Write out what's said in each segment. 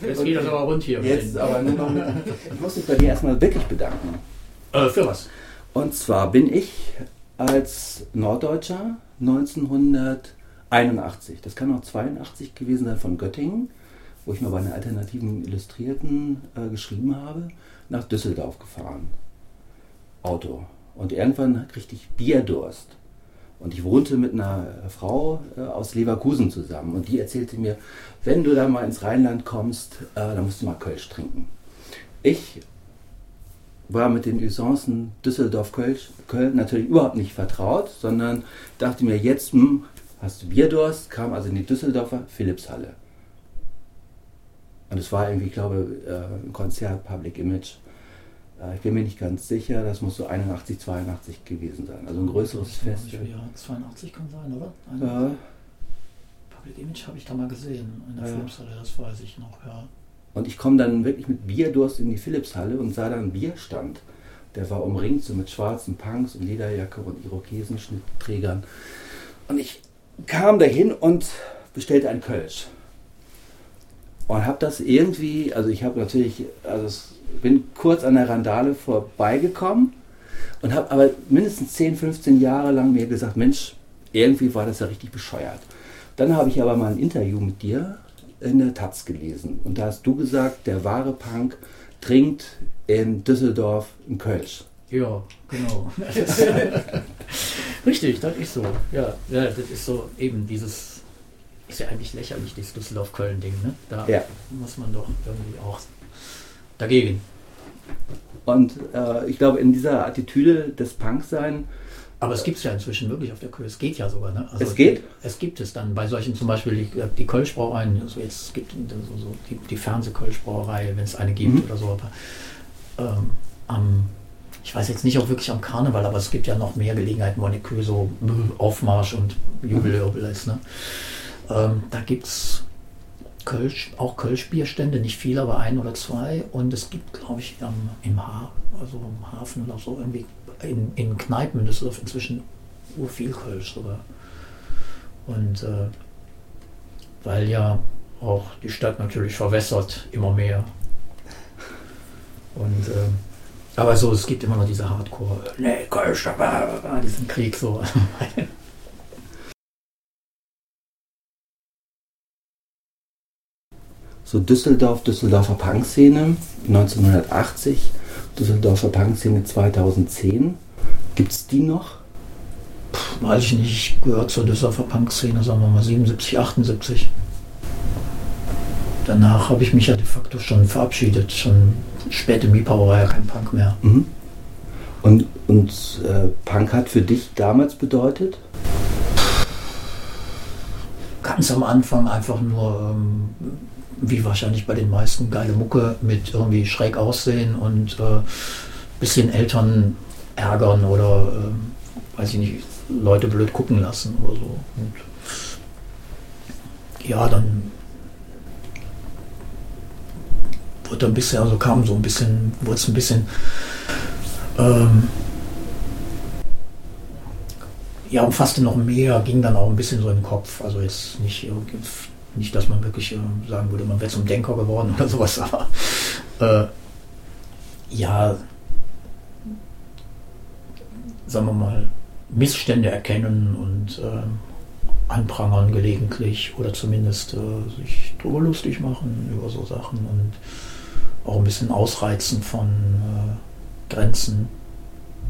Jetzt geht das aber rund hier. Jetzt aber nur noch mit, ich muss mich bei dir erstmal wirklich bedanken. Äh, für was? Und zwar bin ich als Norddeutscher 1981, das kann auch 82 gewesen sein, von Göttingen, wo ich mal bei einer alternativen Illustrierten äh, geschrieben habe, nach Düsseldorf gefahren. Auto. Und irgendwann kriegte ich Bierdurst. Und ich wohnte mit einer Frau äh, aus Leverkusen zusammen. Und die erzählte mir, wenn du da mal ins Rheinland kommst, äh, dann musst du mal Kölsch trinken. Ich war mit den Usancen Düsseldorf-Köln natürlich überhaupt nicht vertraut, sondern dachte mir, jetzt hm, hast du Bierdurst, kam also in die Düsseldorfer Philipshalle. Und es war irgendwie, ich glaube, äh, ein Konzert, Public Image. Äh, ich bin mir nicht ganz sicher, das muss so 81, 82 gewesen sein. Also ein größeres Fest. Ja, 82 kann sein, oder? Ja. Public Image habe ich da mal gesehen in der Ja. Philipshalle, das weiß ich noch, ja. Und ich komme dann wirklich mit Bierdurst in die Philipshalle und sah da einen Bierstand. Der war umringt so mit schwarzen Punks und Lederjacke und Irokesenschnittträgern. Und ich kam dahin und bestellte ein Kölsch. Und habe das irgendwie, also ich habe natürlich, also es, bin kurz an der Randale vorbeigekommen und habe aber mindestens 10, 15 Jahre lang mir gesagt, Mensch, irgendwie war das ja richtig bescheuert. Dann habe ich aber mal ein Interview mit dir in der Taz gelesen. Und da hast du gesagt, der wahre Punk trinkt in Düsseldorf einen Kölsch. Ja, genau. Richtig, das ist so. Ja, ja, das ist so eben dieses, ist ja eigentlich lächerlich, dieses Düsseldorf-Köln-Ding, ne? Da Ja. muss man doch irgendwie auch dagegen. Und äh, ich glaube, in dieser Attitüde des Punksein, Aber es gibt es ja inzwischen wirklich auf der Köln. Es geht ja sogar, ne? Also Es geht? Es gibt es dann bei solchen zum Beispiel die, die Kölschbrauereien, also jetzt es gibt so, so die, die Fernsehkölschbrauerei, wenn es eine gibt Mhm. oder so. Aber ähm, am, ich weiß jetzt nicht auch wirklich am Karneval, aber es gibt ja noch mehr Gelegenheiten, wo eine Kühe so äh, Aufmarsch und Jubelwirbel ist. Ne? Ähm, da gibt es Kölsch, auch Kölschbierstände, nicht viele, aber ein oder zwei. Und es gibt, glaube ich, am, im, ha also im Hafen oder so irgendwie in, in Kneipen in Düsseldorf inzwischen ur viel Kölsch sogar. Und äh, weil ja auch die Stadt natürlich verwässert immer mehr. Und äh, aber so, es gibt immer noch diese Hardcore, nee, Kölsch, aber diesen Krieg so. so Düsseldorf, Düsseldorfer Punkszene 1980, Düsseldorfer Punkszene 2010. Gibt es die noch? Weiß ich nicht, ich gehöre zur Düsseldorfer Punk-Szene, sagen wir mal 77, 78. Danach habe ich mich ja de facto schon verabschiedet. Schon spät im Miepau war ja kein Punk mehr. Mhm. Und, und äh, Punk hat für dich damals bedeutet? Ganz am Anfang einfach nur, ähm, wie wahrscheinlich bei den meisten, geile Mucke mit irgendwie schräg aussehen und äh, bisschen Eltern ärgern oder, ähm, weiß ich nicht, Leute blöd gucken lassen oder so. Und ja, dann wurde ein bisschen, also kam so ein bisschen, wurde es ein bisschen, ähm, ja, umfasste noch mehr, ging dann auch ein bisschen so im Kopf. Also jetzt nicht, irgendwie- nicht dass man wirklich äh, sagen würde, man wäre zum Denker geworden oder sowas, aber äh, ja, sagen wir mal, Missstände erkennen und äh, anprangern gelegentlich oder zumindest äh, sich drüber lustig machen über so Sachen und auch ein bisschen ausreizen von äh, Grenzen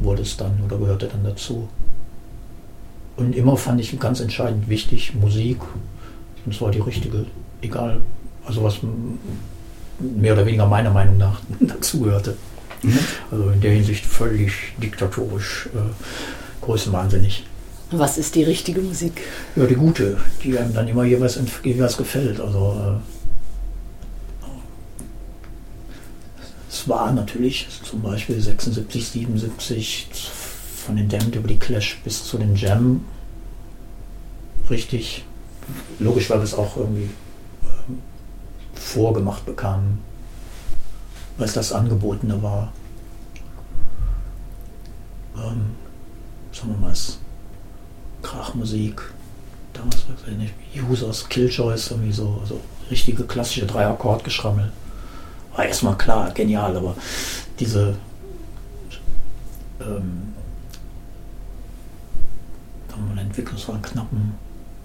wurde es dann oder gehörte dann dazu. Und immer fand ich ganz entscheidend wichtig, Musik, und zwar die richtige, egal, also was mehr oder weniger meiner Meinung nach dazugehörte. Also in der Hinsicht völlig diktatorisch, äh, größenwahnsinnig. Was ist die richtige Musik? Ja, die gute, die einem dann immer jeweils, jeweils gefällt. Also äh, es war natürlich zum Beispiel 76, 77 von den Damned über die Clash bis zu den Jam richtig. Logisch, weil wir es auch irgendwie ähm, vorgemacht bekamen, weil es das Angebotene war. Ähm, sagen wir mal, es Krachmusik, damals weiß ich nicht, Users, Killjoys, irgendwie so, also richtige klassische Drei-Akkord-Geschrammel. War erstmal klar, genial, aber diese ähm, eine Entwicklung, es war ein knappen,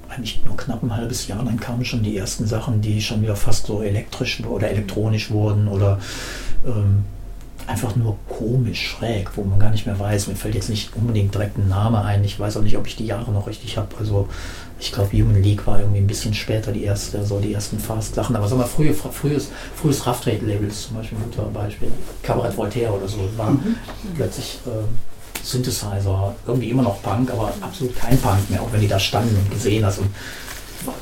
eigentlich nur knapp ein halbes Jahr, dann kamen schon die ersten Sachen, die schon wieder fast so elektrisch oder elektronisch wurden oder ähm, einfach nur komisch, schräg, wo man gar nicht mehr weiß. Mir fällt jetzt nicht unbedingt direkt ein Name ein. Ich weiß auch nicht, ob ich die Jahre noch richtig habe. Also ich glaube, Human League war irgendwie ein bisschen später die erste, so die ersten Fast-Sachen. Aber sagen wir, frühe, frühes, frühes Rough Trade-Labels zum Beispiel, ein guter Beispiel. Cabaret Voltaire oder so, war mhm. plötzlich äh, Synthesizer, irgendwie immer noch Punk, aber absolut kein Punk mehr, auch wenn die da standen und gesehen hast. Und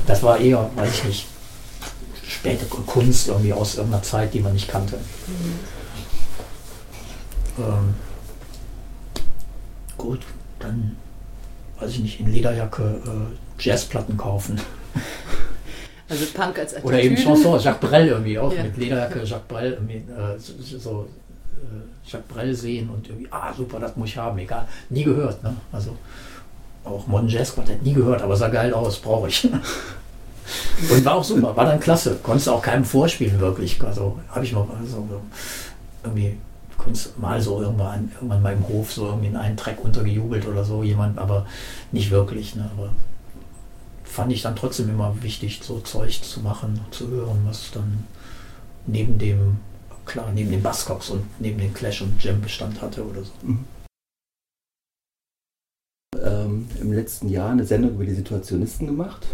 das war eher, weiß ich nicht, späte Kunst irgendwie aus irgendeiner Zeit, die man nicht kannte. Mhm. Ähm, gut, dann weiß ich nicht, in Lederjacke äh, Jazzplatten kaufen. Also Punk als Attitüde. Oder eben Chanson, Jacques Brel irgendwie auch, ja. mit Lederjacke Jacques Brel, irgendwie, äh, so, so äh, Jacques Brel sehen und irgendwie, ah super, das muss ich haben, egal, nie gehört, ne? Also auch Modern Jazz Quartett nie gehört, aber sah geil aus, brauche ich. und war auch super, war dann klasse, konntest auch keinem vorspielen wirklich, also habe ich mal also, irgendwie mal so irgendwann, irgendwann mal im Hof so irgendwie in einen Track untergejubelt oder so jemand, aber nicht wirklich. Ne? Aber fand ich dann trotzdem immer wichtig, so Zeug zu machen, zu hören, was dann neben dem, klar, neben den Buzzcocks und neben den Clash und Jam Bestand hatte oder so. Mhm. Ähm, Im letzten Jahr eine Sendung über die Situationisten gemacht.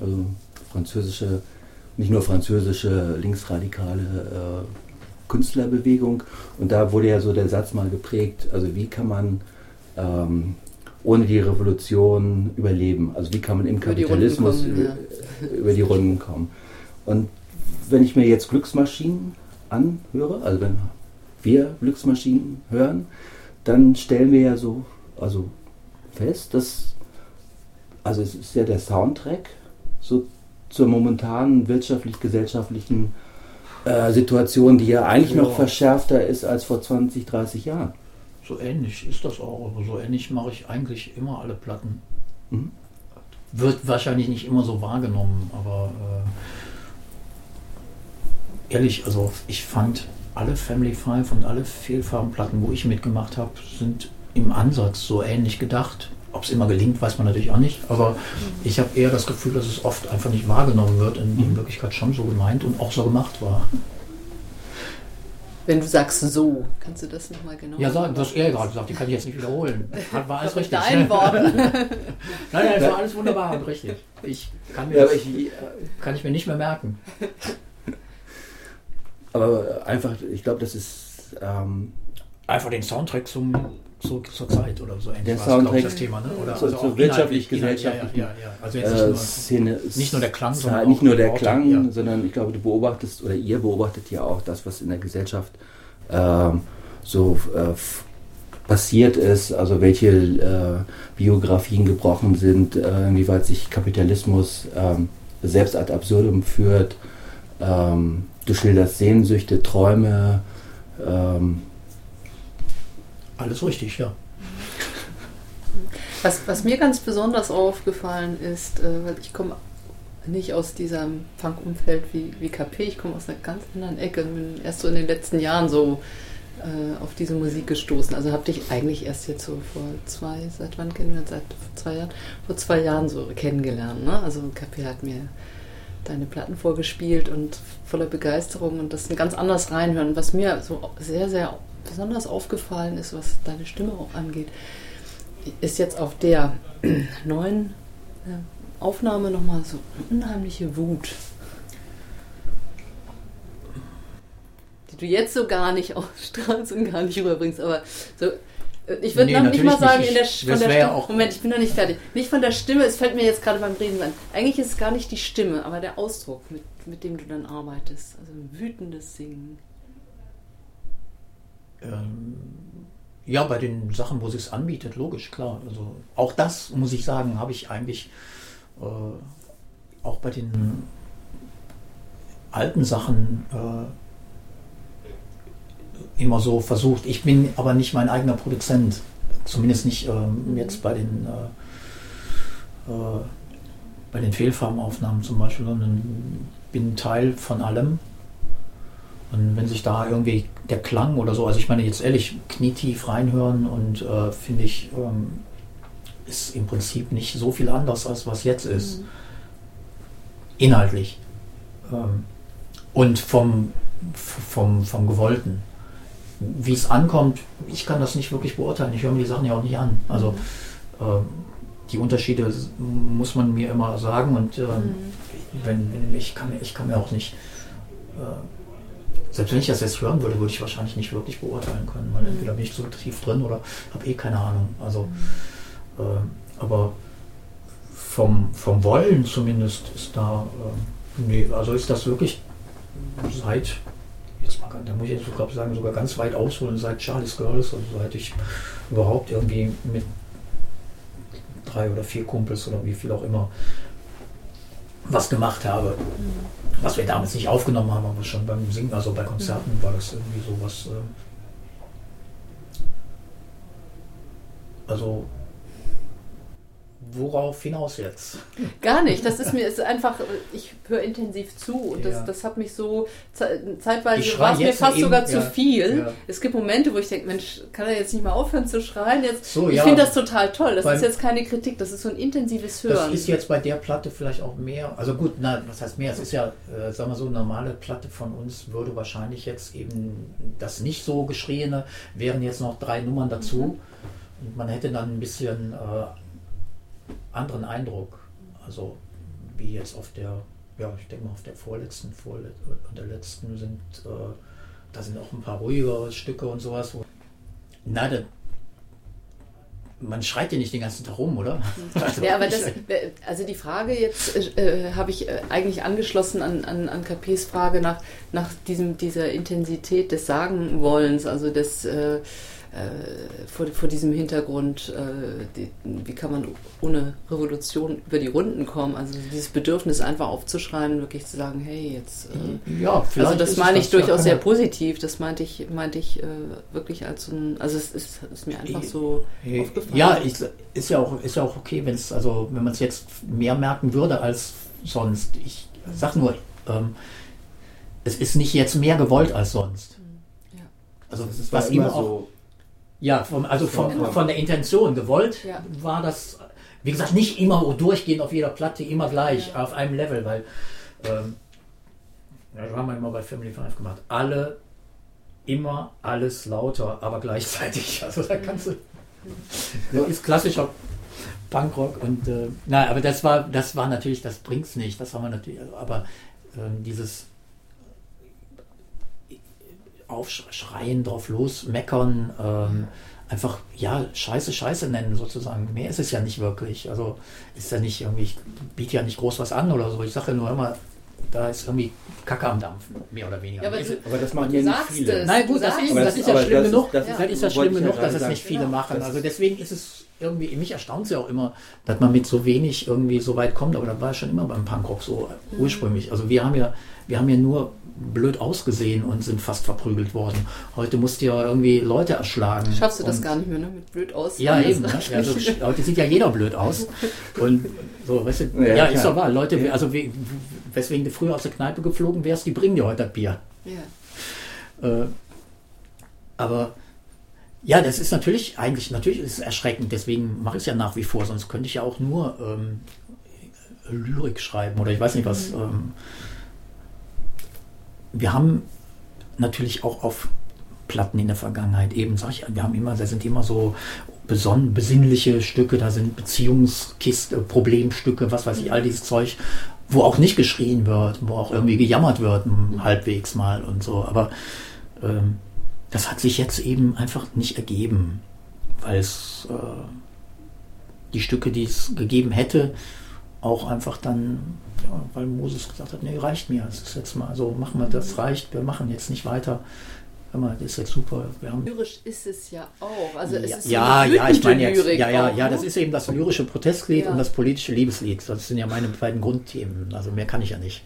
Also französische, nicht nur französische linksradikale äh, Künstlerbewegung. Und da wurde ja so der Satz mal geprägt, also wie kann man ähm, ohne die Revolution überleben? Also wie kann man im über Kapitalismus die kommen, über, ja. über, die Runden kommen? Und wenn ich mir jetzt Glücksmaschinen anhöre, also wenn wir Glücksmaschinen hören, dann stellen wir ja so also fest, dass also es ist ja der Soundtrack so zur momentanen wirtschaftlich-gesellschaftlichen äh, Situation, die ja eigentlich ja. noch verschärfter ist als vor 20, 30 Jahren. So ähnlich ist das auch, aber so ähnlich mache ich eigentlich immer alle Platten. Mhm. Wird wahrscheinlich nicht immer so wahrgenommen, aber äh, ehrlich, also ich fand alle Family Five und alle Fehlfarbenplatten, wo ich mitgemacht habe, sind im Ansatz so ähnlich gedacht. Ob es immer gelingt, weiß man natürlich auch nicht. Aber ich habe eher das Gefühl, dass es oft einfach nicht wahrgenommen wird und in Wirklichkeit schon so gemeint und auch so gemacht war. Wenn du sagst so, kannst du das nochmal genau Ja, sag, das er gerade gesagt, die kann ich jetzt nicht wiederholen. War alles richtig. Dein Wort. nein, nein, das war alles wunderbar und richtig. Ich kann, mir ja, ich, kann ich mir nicht mehr merken. Aber einfach, ich glaube, das ist. Ähm, einfach den Soundtrack zum zur, zur Zeit oder so ähnlich der Soundtrack das Thema, ne? Oder so, also zur wirtschaftlich gesellschaftlichen ja, ja, ja, Also jetzt nicht, äh, nur, Szene, nicht nur der Klang, sondern nicht nur der Klang, ja. sondern ich glaube, du beobachtest oder ihr beobachtet ja auch das, was in der Gesellschaft äh, so äh, passiert ist, also welche äh, Biografien gebrochen sind, äh, inwieweit sich Kapitalismus ähm, selbst ad absurdum führt. Ähm, du schilderst Sehnsüchte, Träume. Ähm, alles richtig, ja. Was, was mir ganz besonders aufgefallen ist, äh, weil ich komme nicht aus diesem Punk-Umfeld wie, wie KP, ich komme aus einer ganz anderen Ecke und bin erst so in den letzten Jahren so äh, auf diese Musik gestoßen. Also habe dich eigentlich erst jetzt so vor zwei, seit wann kennen wir uns? Seit zwei Jahren? Vor zwei Jahren so kennengelernt. Ne? Also KP hat mir deine Platten vorgespielt und voller Begeisterung und das ganz anders reinhören. Was mir so sehr, sehr besonders aufgefallen ist, was deine Stimme auch angeht, ist jetzt auf der neuen äh, Aufnahme nochmal so unheimliche Wut. Die du jetzt so gar nicht ausstrahlst und gar nicht rüberbringst, aber so. Ich würde nee, noch nicht mal sagen, in der, von der Stimme. Moment, ich bin noch nicht fertig. Nicht von der Stimme, es fällt mir jetzt gerade beim Reden an. Eigentlich ist es gar nicht die Stimme, aber der Ausdruck, mit, mit dem du dann arbeitest. Also wütendes Singen ähm, ja, bei den Sachen, wo es sich anbietet, logisch, klar. Also auch das, muss ich sagen, habe ich eigentlich äh, auch bei den alten Sachen äh, immer so versucht. Ich bin aber nicht mein eigener Produzent, zumindest nicht ähm, jetzt bei den äh, äh bei den Fehlfarbenaufnahmen zum Beispiel, sondern bin Teil von allem. Und wenn sich da irgendwie der Klang oder so, also ich meine jetzt ehrlich, knietief reinhören und äh, finde ich, ähm, ist im Prinzip nicht so viel anders, als was jetzt ist. Mhm. Inhaltlich. Ähm, und vom, vom, vom Gewollten. Wie es ankommt, ich kann das nicht wirklich beurteilen. Ich höre mir die Sachen ja auch nicht an. Also äh, die Unterschiede muss man mir immer sagen und äh, mhm. wenn, ich, kann, ich kann mir auch nicht, äh, selbst wenn ich das jetzt hören würde, würde ich wahrscheinlich nicht wirklich beurteilen können, weil mhm. entweder bin ich so tief drin oder habe eh keine Ahnung. Also, mhm. äh, aber vom, vom Wollen zumindest ist da, äh, nee, also ist das wirklich seit, da muss ich jetzt sogar sagen, sogar ganz weit ausholen, seit Charlie's Girls, also seit ich überhaupt irgendwie mit drei oder vier Kumpels oder wie viel auch immer was gemacht habe. Mhm. Was wir damals nicht aufgenommen haben, aber schon beim Singen, also bei Konzerten mhm. war das irgendwie sowas. Äh, also worauf hinaus jetzt? Gar nicht. Das ist mir ist einfach, ich höre intensiv zu und das, ja. das hat mich so zeitweise war es mir fast eben, sogar ja, zu viel. Ja. Es gibt Momente, wo ich denke, Mensch, kann er jetzt nicht mal aufhören zu schreien? Jetzt, so, ich finde das total toll. Das Beim, ist jetzt keine Kritik, das ist so ein intensives Hören. Das ist jetzt bei der Platte vielleicht auch mehr. Also gut, na, was heißt mehr? Es ist ja, äh, sagen wir so, eine normale Platte von uns würde wahrscheinlich jetzt eben das nicht so geschrieene, wären jetzt noch drei Nummern dazu. Mhm. Und man hätte dann ein bisschen äh, anderen Eindruck. Also wie jetzt auf der, ja, ich denke mal auf der vorletzten, vorlet und der letzten sind, äh, da sind auch ein paar ruhigere Stücke und sowas. Wo, na, da, man schreit ja nicht den ganzen Tag rum, oder? Also, ja, aber das, also die Frage jetzt äh, habe ich äh, eigentlich angeschlossen an, an, an KPs Frage nach, nach diesem, dieser Intensität des Sagenwollens, also des äh, äh, vor, vor diesem Hintergrund, äh, die, wie kann man ohne Revolution über die Runden kommen? Also dieses Bedürfnis einfach aufzuschreien, wirklich zu sagen, hey, jetzt. Äh, ja, vielleicht. Also das meine ich durchaus ja, sehr positiv. Das meinte ich, meinte ich äh, wirklich als ein, also es ist, ist mir einfach so hey, aufgefallen. Ja, ich, ist ja auch, ist ja auch okay, wenn es, also wenn man es jetzt mehr merken würde als sonst. Ich sag nur, ähm, es ist nicht jetzt mehr gewollt als sonst. Ja. Also was immer so ja, vom, also vom, von der Intention gewollt ja. war das, wie gesagt, nicht immer durchgehend auf jeder Platte, immer gleich, ja. auf einem Level, weil ähm, ja, das haben wir immer bei Family Five gemacht. Alle, immer alles lauter, aber gleichzeitig. Also da kannst du. Das ist klassischer Punkrock und äh, na, aber das war, das war natürlich, das bringt's nicht. Das haben wir natürlich, aber äh, dieses aufschreien, drauf los, meckern, ähm, einfach, ja, Scheiße, Scheiße nennen sozusagen. Mehr ist es ja nicht wirklich. Also ist ja nicht irgendwie, ich biete ja nicht groß was an oder so. Ich sage ja nur immer, da ist irgendwie Kacke am Dampfen, mehr oder weniger. Ja, aber, du, aber, das machen ja nicht viele. Es. Nein, gut, das ist, das ist, ja schlimm genug. Das, das ist ja schlimm genug, dass es nicht viele machen. Also deswegen ist es irgendwie, mich erstaunt es ja auch immer, dass man mit so wenig irgendwie so weit kommt, aber das war ja schon immer beim Punkrock so mhm. ursprünglich. Also wir haben ja, wir haben ja nur blöd ausgesehen und sind fast verprügelt worden. Heute musst du ja irgendwie Leute erschlagen. Schaffst du das gar nicht mehr, ne? Mit blöd aus. Ja, eben. Ne? Also, heute sieht ja jeder blöd aus. Und so, weißt du, ja, ja ist doch wahr. Leute, also we, weswegen du früher aus der Kneipe geflogen wärst, die bringen dir heute das Bier. Ja. Äh, aber ja, das ist natürlich, eigentlich, natürlich ist es erschreckend, deswegen mache ich es ja nach wie vor, sonst könnte ich ja auch nur ähm, Lyrik schreiben oder ich weiß nicht was. Mhm. Ähm, wir haben natürlich auch auf Platten in der Vergangenheit eben, sag ich, wir haben immer, da sind immer so besonnen, besinnliche Stücke, da sind Beziehungskiste, Problemstücke, was weiß ich, all dieses Zeug, wo auch nicht geschrien wird, wo auch irgendwie gejammert wird, halbwegs mal und so. Aber ähm, das hat sich jetzt eben einfach nicht ergeben, weil es äh, die Stücke, die es gegeben hätte, auch einfach dann, ja, weil Moses gesagt hat, nee, reicht mir, es ist jetzt mal so, machen wir das, reicht, wir machen jetzt nicht weiter. Mal, das ist jetzt super. Lyrisch ist es ja auch. Also es ja, ist ja, ja, ich meine jetzt, ja, ja, auch, ja, das ist eben das lyrische Protestlied ja. und das politische Liebeslied. Das sind ja meine beiden Grundthemen. Also mehr kann ich ja nicht.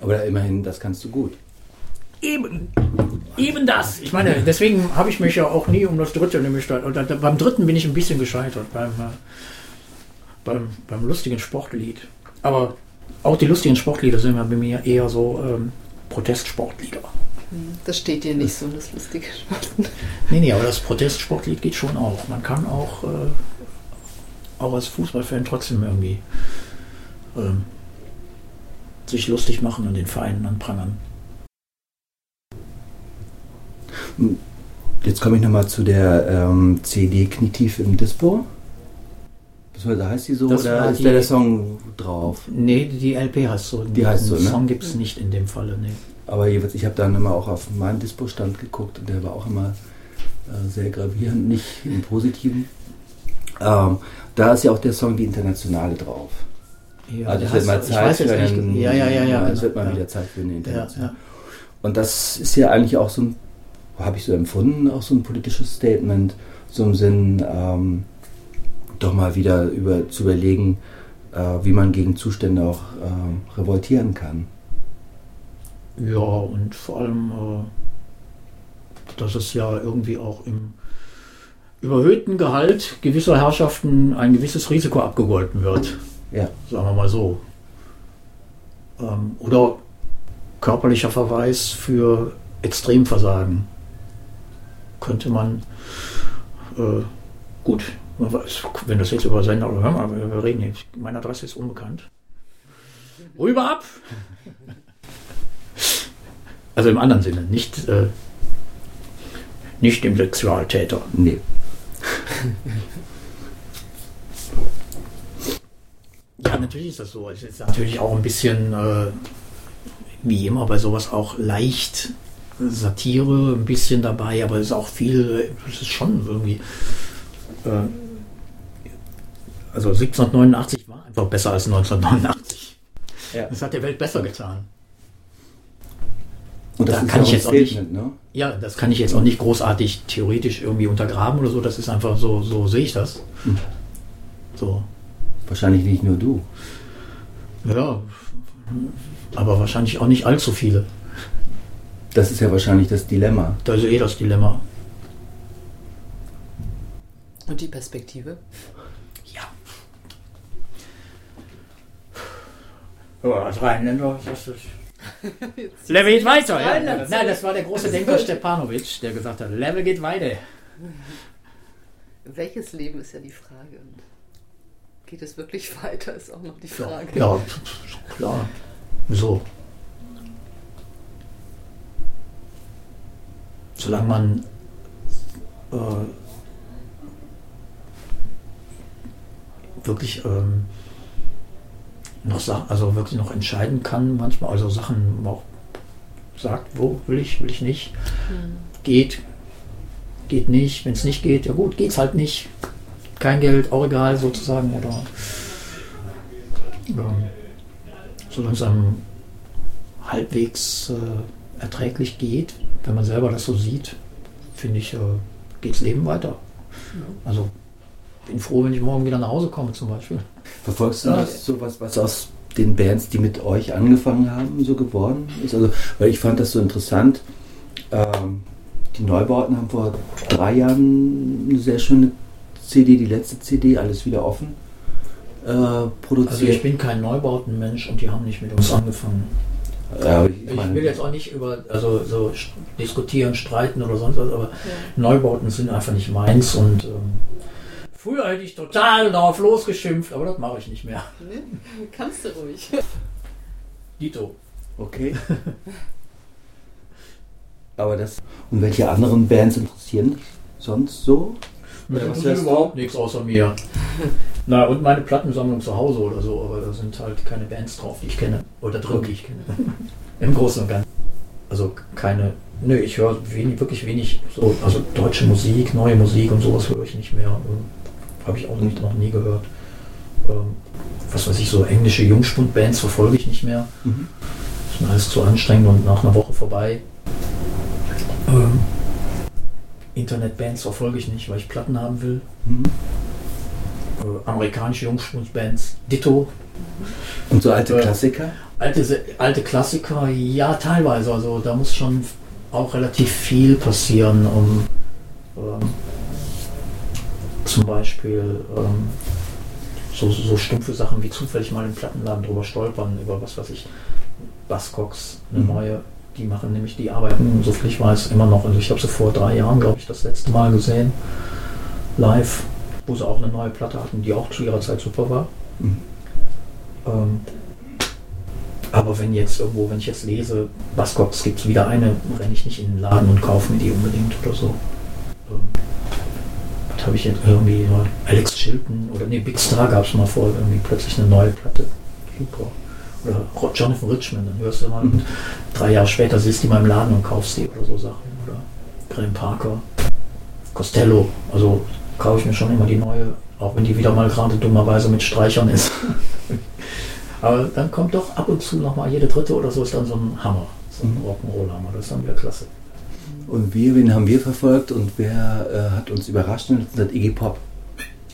Aber immerhin, das kannst du gut. Eben, eben das. Ich meine, deswegen habe ich mich ja auch nie um das dritte nämlich und beim dritten bin ich ein bisschen gescheitert beim, äh, beim, beim lustigen Sportlied. Aber auch die lustigen Sportlieder sind ja bei mir eher so ähm, Protestsportlieder. Das steht dir nicht so, das lustige Sport. Nee, nee, aber das Protestsportlied geht schon auch. Man kann auch, äh, auch als Fußballfan trotzdem irgendwie ähm, sich lustig machen und den Vereinen anprangern. Jetzt komme ich nochmal zu der ähm, CD Knietief im Dispo. Was heißt die so? Das oder ist die- der Song drauf? Nee, die LP heißt so. Die heißt so, Den ne? Song gibt es nicht in dem Falle, nee. Aber jeweils, ich habe dann immer auch auf meinen Dispo-Stand geguckt und der war auch immer äh, sehr gravierend, nicht im Positiven. Ähm, da ist ja auch der Song Die Internationale drauf. Ja, also es wird mal Zeit für nicht. einen, Ja, ja, ja, ja. Es wird mal wieder Zeit für eine Internationale. Und das ist ja eigentlich auch so ein, habe ich so empfunden, auch so ein politisches Statement, so im Sinn, ähm, doch mal wieder über, zu überlegen, äh, wie man gegen Zustände auch ähm, revoltieren kann. Ja, und vor allem, äh, dass es ja irgendwie auch im überhöhten Gehalt gewisser Herrschaften ein gewisses Risiko abgegolten wird. Ja. Sagen wir mal so. Ähm, oder körperlicher Verweis für Extremversagen. Könnte man, äh, gut, man weiß, wenn das jetzt über Sender oder hör mal, wir wir reden jetzt, meine Adresse ist unbekannt. Rüber ab! Also im anderen Sinne, nicht, äh, nicht dem Sexualtäter. Nee. Ja, natürlich ist das so. Es ist natürlich auch ein bisschen, äh, wie immer bei sowas auch leicht Satire ein bisschen dabei, aber es ist auch viel, es ist schon irgendwie. Äh, also 1789 war einfach besser als 1989. Ja. Das hat der Welt besser getan. Und Da ist kann ja ich jetzt auch nicht- ne? Ja, das kann ich jetzt auch nicht großartig theoretisch irgendwie untergraben oder so. Das ist einfach so, so sehe ich das. Hm. So. Wahrscheinlich nicht nur du. Ja, aber wahrscheinlich auch nicht allzu viele. Das ist ja wahrscheinlich das Dilemma. Das ist eh das Dilemma. Und die Perspektive? Ja. Ja, als Rheinländer ist das. Level geht weiter. Ja. Nein, das war der große Denker Stepanovic, der gesagt hat, Level geht weiter. Welches Leben ist ja die Frage. Und geht es wirklich weiter, ist auch noch die Frage. Ja, klar. So. Solange man äh, wirklich ähm, noch also wirklich noch entscheiden kann, manchmal, also Sachen auch sagt, wo will ich, will ich nicht, Hm. geht, geht nicht, wenn es nicht geht, ja gut, geht's halt nicht. Kein Geld, auch egal sozusagen, oder ähm, solange es einem halbwegs äh, erträglich geht, wenn man selber das so sieht, finde ich, äh, geht's Leben weiter. Also bin froh, wenn ich morgen wieder nach Hause komme zum Beispiel. Verfolgst du Ja. das so was, was aus den Bands, die mit euch angefangen haben, so geworden ist? Also, weil ich fand das so interessant. Ähm, die Neubauten haben vor drei Jahren eine sehr schöne CD, die letzte CD, alles wieder offen, äh, Also produziert. ich bin kein Neubautenmensch und die haben nicht mit uns angefangen. Ja, ich Ich will jetzt auch nicht über also so diskutieren, streiten oder sonst was, aber Neubauten sind einfach nicht meins und ähm, früher hätte ich total darauf losgeschimpft, aber das mache ich nicht mehr. Nee, kannst du ruhig. Dito. Okay. Aber das. Und welche anderen Bands interessieren dich sonst so? Mit der was überhaupt nichts außer mir. Na, und meine Plattensammlung zu Hause oder so, aber da sind halt keine Bands drauf, die ich kenne. Oder drin, die ich kenne. Im Großen und Ganzen. Also keine. Nö, ich höre wenig, wirklich wenig, so, also deutsche Musik, neue Musik und sowas höre ich nicht mehr. Habe ich auch nicht, noch nie gehört. Ähm, was weiß ich, so englische Jungspund-Bands verfolge ich nicht mehr. Mhm. ist mir alles zu anstrengend und nach einer Woche vorbei. Ähm, Internetbands verfolge ich nicht, weil ich Platten haben will. Mhm. Äh, amerikanische Jungspunsbands, Ditto. Und so alte Äh, Klassiker? Alte, alte Klassiker, ja, teilweise. Also da muss schon auch relativ viel passieren, um ähm, zum Beispiel ähm, so, so stumpfe Sachen wie zufällig mal im Plattenladen drüber stolpern, über was weiß ich, Buzzcocks, eine Mhm. neue. Die machen nämlich die arbeiten, so viel ich weiß, immer noch. Also ich habe sie vor drei Jahren, glaube ich, das letzte Mal gesehen, live, wo sie auch eine neue Platte hatten, die auch zu ihrer Zeit super war. Mhm. Ähm, aber wenn jetzt irgendwo, wenn ich jetzt lese, Buzzcocks gibt es wieder eine, renne ich nicht in den Laden und kaufe mir die unbedingt oder so. Habe ich jetzt irgendwie, Alex Chilton oder nee, Big Star gab es mal vor, irgendwie plötzlich eine neue Platte. Super. Oder Jonathan Richman, dann hörst du mal, Mhm. drei Jahre später siehst du die mal im Laden und kaufst die oder so Sachen. Oder Graham Parker, Costello, also kaufe ich mir schon immer die neue, auch wenn die wieder mal gerade dummerweise mit Streichern ist. Aber dann kommt doch ab und zu nochmal jede dritte oder so ist dann so ein Hammer, so ein Mhm. Rock'n'Roll-Hammer, das ist dann wieder klasse. Und wir, wen haben wir verfolgt und wer äh, hat uns überrascht? Und das Iggy Pop.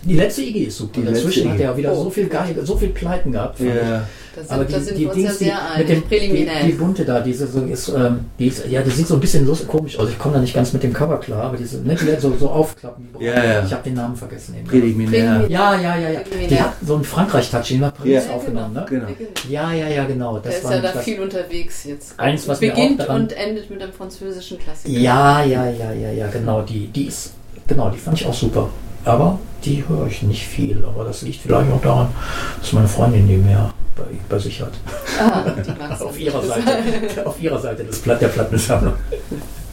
Die letzte IG ist super. Die Dazwischen hat IG. er ja wieder Oh. so viel geil, so viel Pleiten gehabt. Ja, Da sind, Aber da die, sind die wir uns ja Dings, die, mit dem, die, Präliminär. die bunte da, diese so ist, ähm, die ist, ja, die sieht so ein bisschen los, komisch aus. Ich komme da nicht ganz mit dem Cover klar, aber diese, ne, die so, so aufklappen. Ja, ja. Ich habe den Namen vergessen. eben. Präliminär. Ja, ja, ja, ja. Die hat so einen Frankreich-Touch, den hat Paris Ja. aufgenommen, ne? Genau. Ja, ja, ja, genau. Der Das ist war ja da das, viel unterwegs jetzt. Eins, was mir Beginnt auch daran- und endet mit einem französischen Klassiker. Ja, ja, ja, ja, ja, genau. Die, die ist, genau, die fand ich auch super. Aber die höre ich nicht viel. Aber das liegt vielleicht auch daran, dass meine Freundin die mehr bei, bei sich hat. Ah, Auf ihrer Seite, auf ihrer Seite des Platt, der Plattensammlung.